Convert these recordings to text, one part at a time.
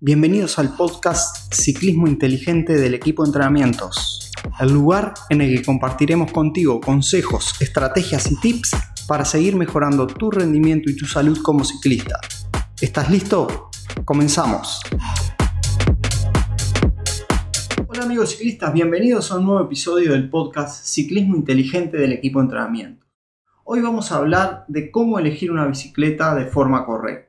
Bienvenidos al podcast Ciclismo Inteligente del equipo de entrenamientos, el lugar en el que compartiremos contigo consejos, estrategias y tips para seguir mejorando tu rendimiento y tu salud como ciclista. ¿Estás listo? Comenzamos. Hola amigos ciclistas, bienvenidos a un nuevo episodio del podcast Ciclismo Inteligente del equipo de entrenamiento. Hoy vamos a hablar de cómo elegir una bicicleta de forma correcta.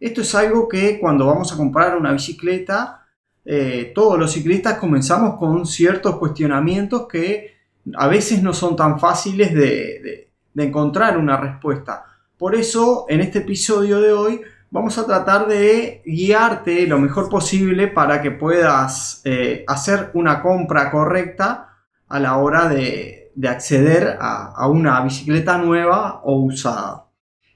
Esto es algo que cuando vamos a comprar una bicicleta, eh, todos los ciclistas comenzamos con ciertos cuestionamientos que a veces no son tan fáciles de, encontrar una respuesta. Por eso, en este episodio de hoy, vamos a tratar de guiarte lo mejor posible para que puedas eh, hacer una compra correcta a la hora de, acceder a, una bicicleta nueva o usada.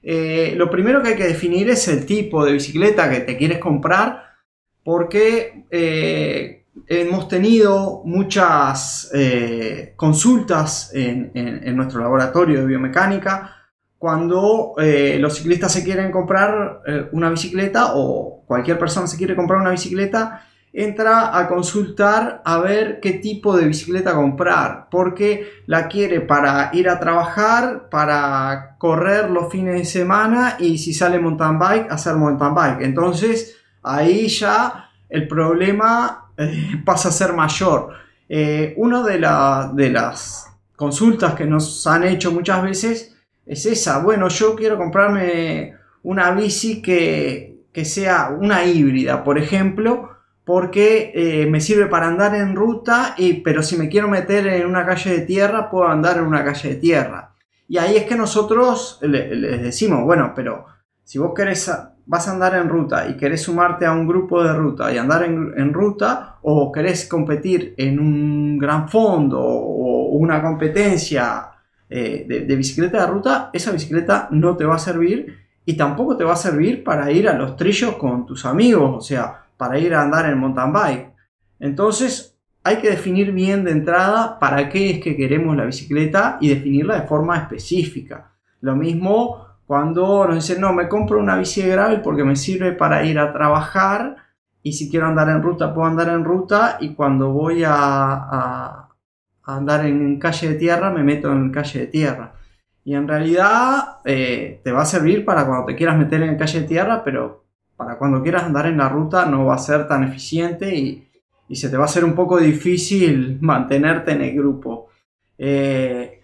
Eh, lo primero que hay que definir es el tipo de bicicleta que te quieres comprar, porque eh, hemos tenido muchas eh, consultas en, nuestro laboratorio de biomecánica cuando los ciclistas se quieren comprar una bicicleta o cualquier persona se quiere comprar una bicicleta entra a consultar a ver qué tipo de bicicleta comprar, porque la quiere para ir a trabajar, para correr los fines de semana y si sale mountain bike, hacer mountain bike. Entonces ahí ya el problema eh, pasa a ser mayor. Eh, una de, de las consultas que nos han hecho muchas veces es esa, bueno, yo quiero comprarme una bici que, que sea una híbrida, por ejemplo, porque eh, me sirve para andar en ruta, y, pero si me quiero meter en una calle de tierra, puedo andar en una calle de tierra. Y ahí es que nosotros les decimos, bueno, pero si vos querés, vas a andar en ruta y querés sumarte a un grupo de ruta y andar en, ruta, o querés competir en un gran fondo o una competencia eh, de, de bicicleta de ruta, esa bicicleta no te va a servir y tampoco te va a servir para ir a los trillos con tus amigos. O sea, para ir a andar en mountain bike. Entonces hay que definir bien de entrada para qué es que queremos la bicicleta y definirla de forma específica. Lo mismo cuando nos dicen, no, me compro una bici de gravel porque me sirve para ir a trabajar y si quiero andar en ruta puedo andar en ruta y cuando voy a, andar en calle de tierra me meto en calle de tierra. Y en realidad eh, te va a servir para cuando te quieras meter en calle de tierra, pero para cuando quieras andar en la ruta no va a ser tan eficiente y, se te va a hacer un poco difícil mantenerte en el grupo. Eh,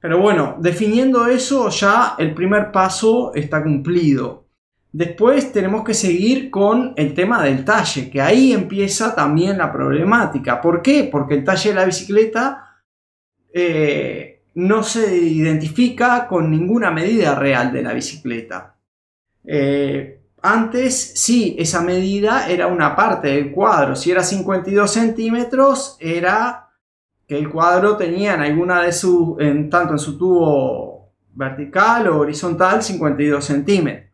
pero bueno, definiendo eso ya el primer paso está cumplido. Después tenemos que seguir con el tema del talle, que ahí empieza también la problemática. ¿Por qué? Porque el talle de la bicicleta eh, no se identifica con ninguna medida real de la bicicleta. Eh, antes, sí, esa medida era una parte del cuadro. Si era 52 centímetros, era que el cuadro tenía en alguna de sus, en, tanto en su tubo vertical o horizontal, 52 centímetros.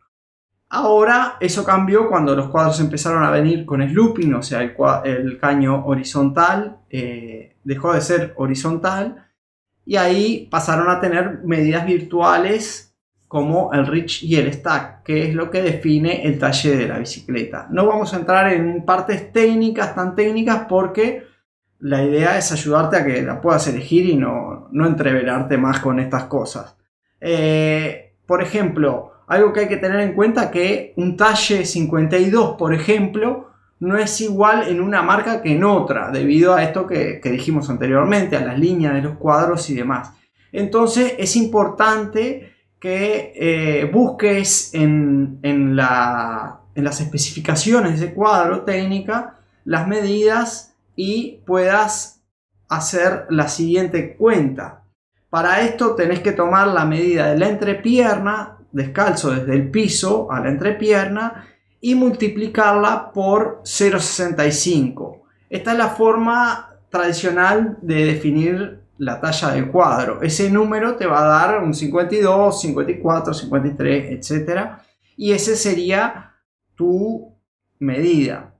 Ahora eso cambió cuando los cuadros empezaron a venir con looping, o sea, el, caño horizontal eh, dejó de ser horizontal y ahí pasaron a tener medidas virtuales como el reach y el stack, que es lo que define el taller de la bicicleta. No vamos a entrar en partes técnicas, tan técnicas, porque la idea es ayudarte a que la puedas elegir y no, no entreverarte más con estas cosas. Eh, por ejemplo, algo que hay que tener en cuenta que un talle 52, por ejemplo, no es igual en una marca que en otra, debido a esto que, que dijimos anteriormente, a las líneas de los cuadros y demás. Entonces es importante que eh, busques en, las especificaciones de cuadro técnica las medidas y puedas hacer la siguiente cuenta. Para esto tenés que tomar la medida de la entrepierna, descalzo desde el piso a la entrepierna, y multiplicarla por 0,65. Esta es la forma tradicional de definir la talla del cuadro. Ese número te va a dar un 52, 54, 53, etc. Y ese sería tu medida.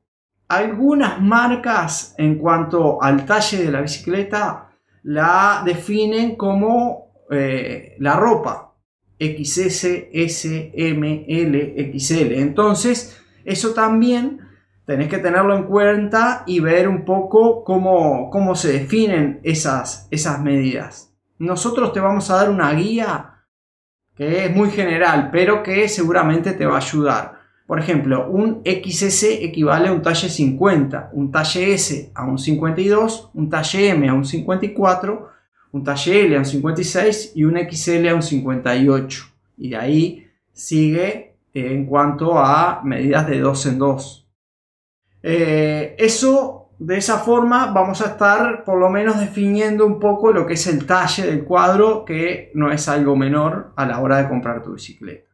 Algunas marcas en cuanto al talle de la bicicleta la definen como eh, la ropa. XS, S, L, XL. Entonces, eso también tenés que tenerlo en cuenta y ver un poco cómo, cómo se definen esas, esas medidas. Nosotros te vamos a dar una guía que es muy general, pero que seguramente te va a ayudar. Por ejemplo, un XS equivale a un talle 50, un talle S a un 52, un talle M a un 54, un talle L a un 56 y un XL a un 58. Y de ahí sigue en cuanto a medidas de 2 en 2. Eh, eso, de esa forma, vamos a estar por lo menos definiendo un poco lo que es el talle del cuadro, que no es algo menor a la hora de comprar tu bicicleta.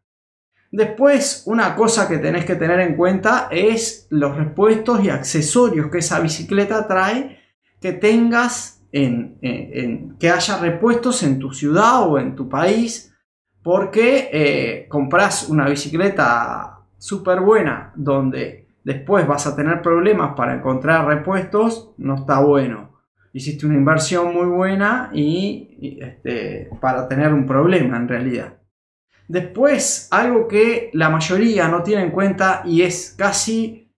Después, una cosa que tenés que tener en cuenta es los repuestos y accesorios que esa bicicleta trae, que tengas en, que haya repuestos en tu ciudad o en tu país, porque eh, compras una bicicleta súper buena donde después vas a tener problemas para encontrar repuestos, no está bueno. Hiciste una inversión muy buena y, este, para tener un problema en realidad. Después, algo que la mayoría no tiene en cuenta y es casi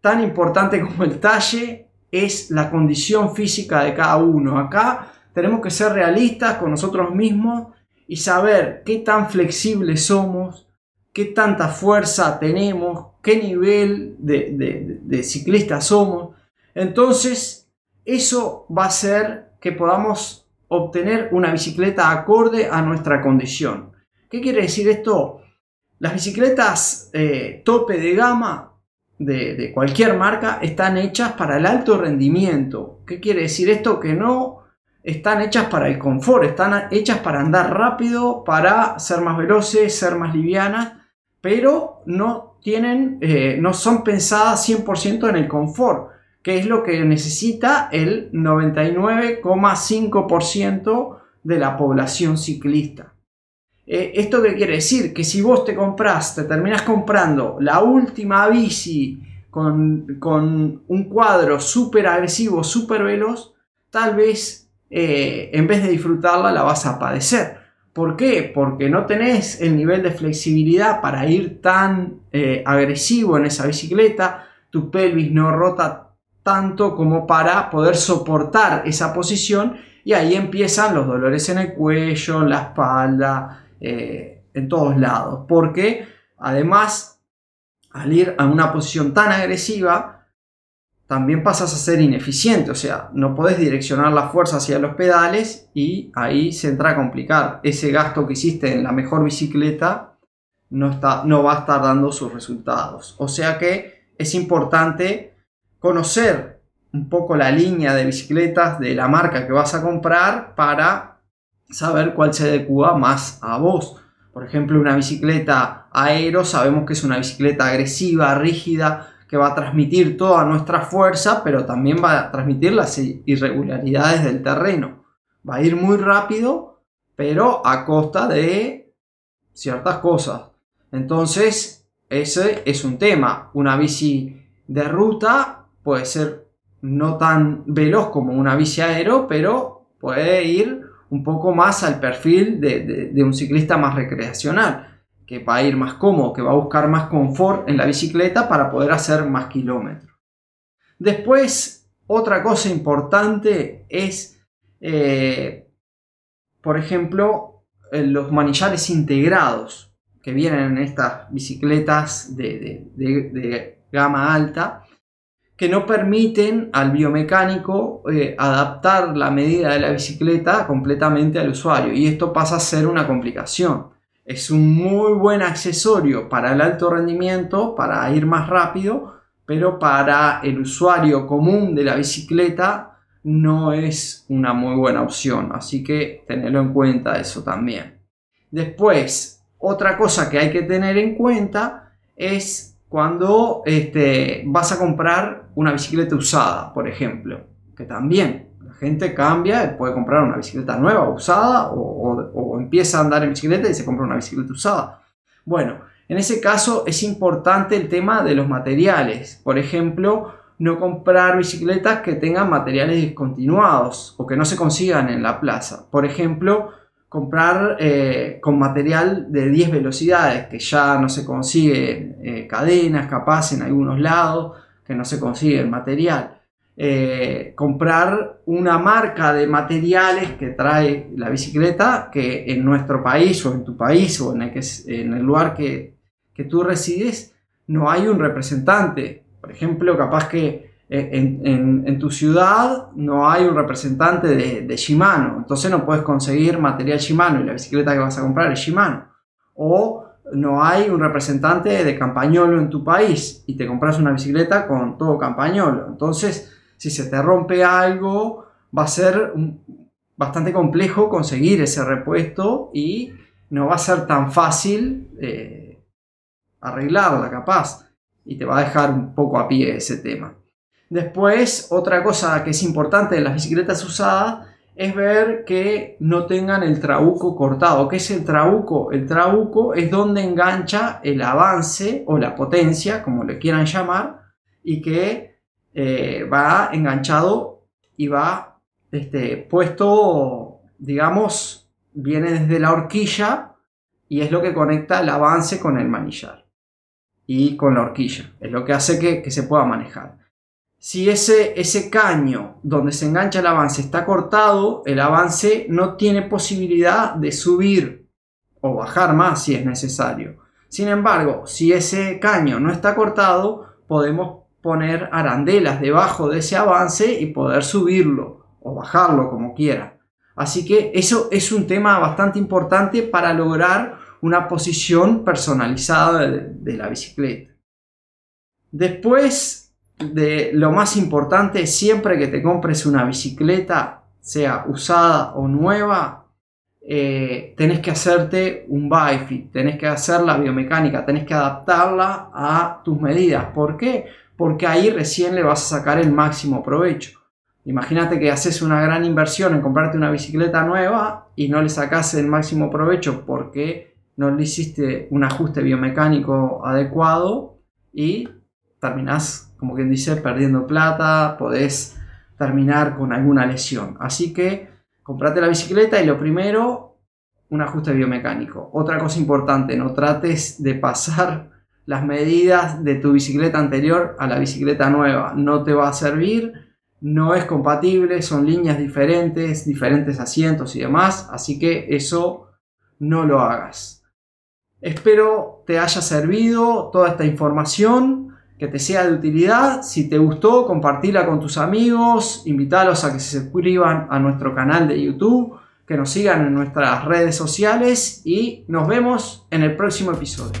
tan importante como el talle, es la condición física de cada uno. Acá tenemos que ser realistas con nosotros mismos y saber qué tan flexibles somos, qué tanta fuerza tenemos, qué nivel de, ciclista somos. Entonces, eso va a hacer que podamos obtener una bicicleta acorde a nuestra condición. ¿Qué quiere decir esto? Las bicicletas eh, tope de gama de, de, cualquier marca están hechas para el alto rendimiento. ¿Qué quiere decir esto? Que no están hechas para el confort, están hechas para andar rápido, para ser más veloces, ser más livianas, pero no tienen, eh, no son pensadas 100% en el confort, que es lo que necesita el 99,5% de la población ciclista. Eh, ¿Esto qué quiere decir? Que si vos te compras, te terminas comprando la última bici con, un cuadro súper agresivo, súper veloz, tal vez eh, en vez de disfrutarla la vas a padecer. ¿Por qué? Porque no tenés el nivel de flexibilidad para ir tan eh, agresivo en esa bicicleta, tu pelvis no rota tanto como para poder soportar esa posición y ahí empiezan los dolores en el cuello, la espalda, eh, en todos lados. Porque además, al ir a una posición tan agresiva, también pasas a ser ineficiente, o sea, no podés direccionar la fuerza hacia los pedales y ahí se entra a complicar. Ese gasto que hiciste en la mejor bicicleta no, está, no va a estar dando sus resultados. O sea que es importante conocer un poco la línea de bicicletas de la marca que vas a comprar para saber cuál se adecua más a vos. Por ejemplo, una bicicleta aero, sabemos que es una bicicleta agresiva, rígida, que va a transmitir toda nuestra fuerza, pero también va a transmitir las irregularidades del terreno. Va a ir muy rápido, pero a costa de ciertas cosas. Entonces, ese es un tema. Una bici de ruta puede ser no tan veloz como una bici aero, pero puede ir un poco más al perfil de, de un ciclista más recreacional que va a ir más cómodo, que va a buscar más confort en la bicicleta para poder hacer más kilómetros. Después, otra cosa importante es, eh, por ejemplo, eh, los manillares integrados que vienen en estas bicicletas de, gama alta, que no permiten al biomecánico eh, adaptar la medida de la bicicleta completamente al usuario y esto pasa a ser una complicación es un muy buen accesorio para el alto rendimiento, para ir más rápido, pero para el usuario común de la bicicleta no es una muy buena opción. Así que tenerlo en cuenta eso también. Después, otra cosa que hay que tener en cuenta es cuando este, vas a comprar una bicicleta usada, por ejemplo, que también gente cambia, puede comprar una bicicleta nueva, usada, o, empieza a andar en bicicleta y se compra una bicicleta usada. Bueno, en ese caso es importante el tema de los materiales. Por ejemplo, no comprar bicicletas que tengan materiales discontinuados o que no se consigan en la plaza. Por ejemplo, comprar eh, con material de 10 velocidades, que ya no se consigue eh, cadenas capaz en algunos lados, que no se consigue el material. Eh, comprar una marca de materiales que trae la bicicleta que en nuestro país o en tu país o en el, lugar que, que tú resides no hay un representante. Por ejemplo, capaz que en, tu ciudad no hay un representante de, de, Shimano, entonces no puedes conseguir material Shimano y la bicicleta que vas a comprar es Shimano. O no hay un representante de Campañolo en tu país y te compras una bicicleta con todo Campañolo. Entonces, si se te rompe algo, va a ser bastante complejo conseguir ese repuesto y no va a ser tan fácil eh, arreglarla capaz y te va a dejar un poco a pie ese tema. Después, otra cosa que es importante de las bicicletas usadas es ver que no tengan el trabuco cortado. ¿Qué es el trabuco? El trabuco es donde engancha el avance o la potencia, como le quieran llamar, y que eh, va enganchado y va este, puesto, digamos, viene desde la horquilla y es lo que conecta el avance con el manillar y con la horquilla. Es lo que hace que, que se pueda manejar. Si ese, ese caño donde se engancha el avance está cortado, el avance no tiene posibilidad de subir o bajar más si es necesario. Sin embargo, si ese caño no está cortado, podemos poner arandelas debajo de ese avance y poder subirlo o bajarlo como quiera. Así que eso es un tema bastante importante para lograr una posición personalizada de, la bicicleta. Después de lo más importante, siempre que te compres una bicicleta, sea usada o nueva, eh, tenés que hacerte un bike tenés que hacer la biomecánica, tenés que adaptarla a tus medidas. ¿Por qué? Porque ahí recién le vas a sacar el máximo provecho. Imagínate que haces una gran inversión en comprarte una bicicleta nueva y no le sacas el máximo provecho porque no le hiciste un ajuste biomecánico adecuado y terminás como quien dice, perdiendo plata, podés terminar con alguna lesión. Así que comprate la bicicleta y lo primero, un ajuste biomecánico. Otra cosa importante, no trates de pasar las medidas de tu bicicleta anterior a la bicicleta nueva. No te va a servir, no es compatible, son líneas diferentes, diferentes asientos y demás, así que eso no lo hagas. Espero te haya servido toda esta información que te sea de utilidad. Si te gustó, compartila con tus amigos, invítalos a que se suscriban a nuestro canal de YouTube, que nos sigan en nuestras redes sociales y nos vemos en el próximo episodio.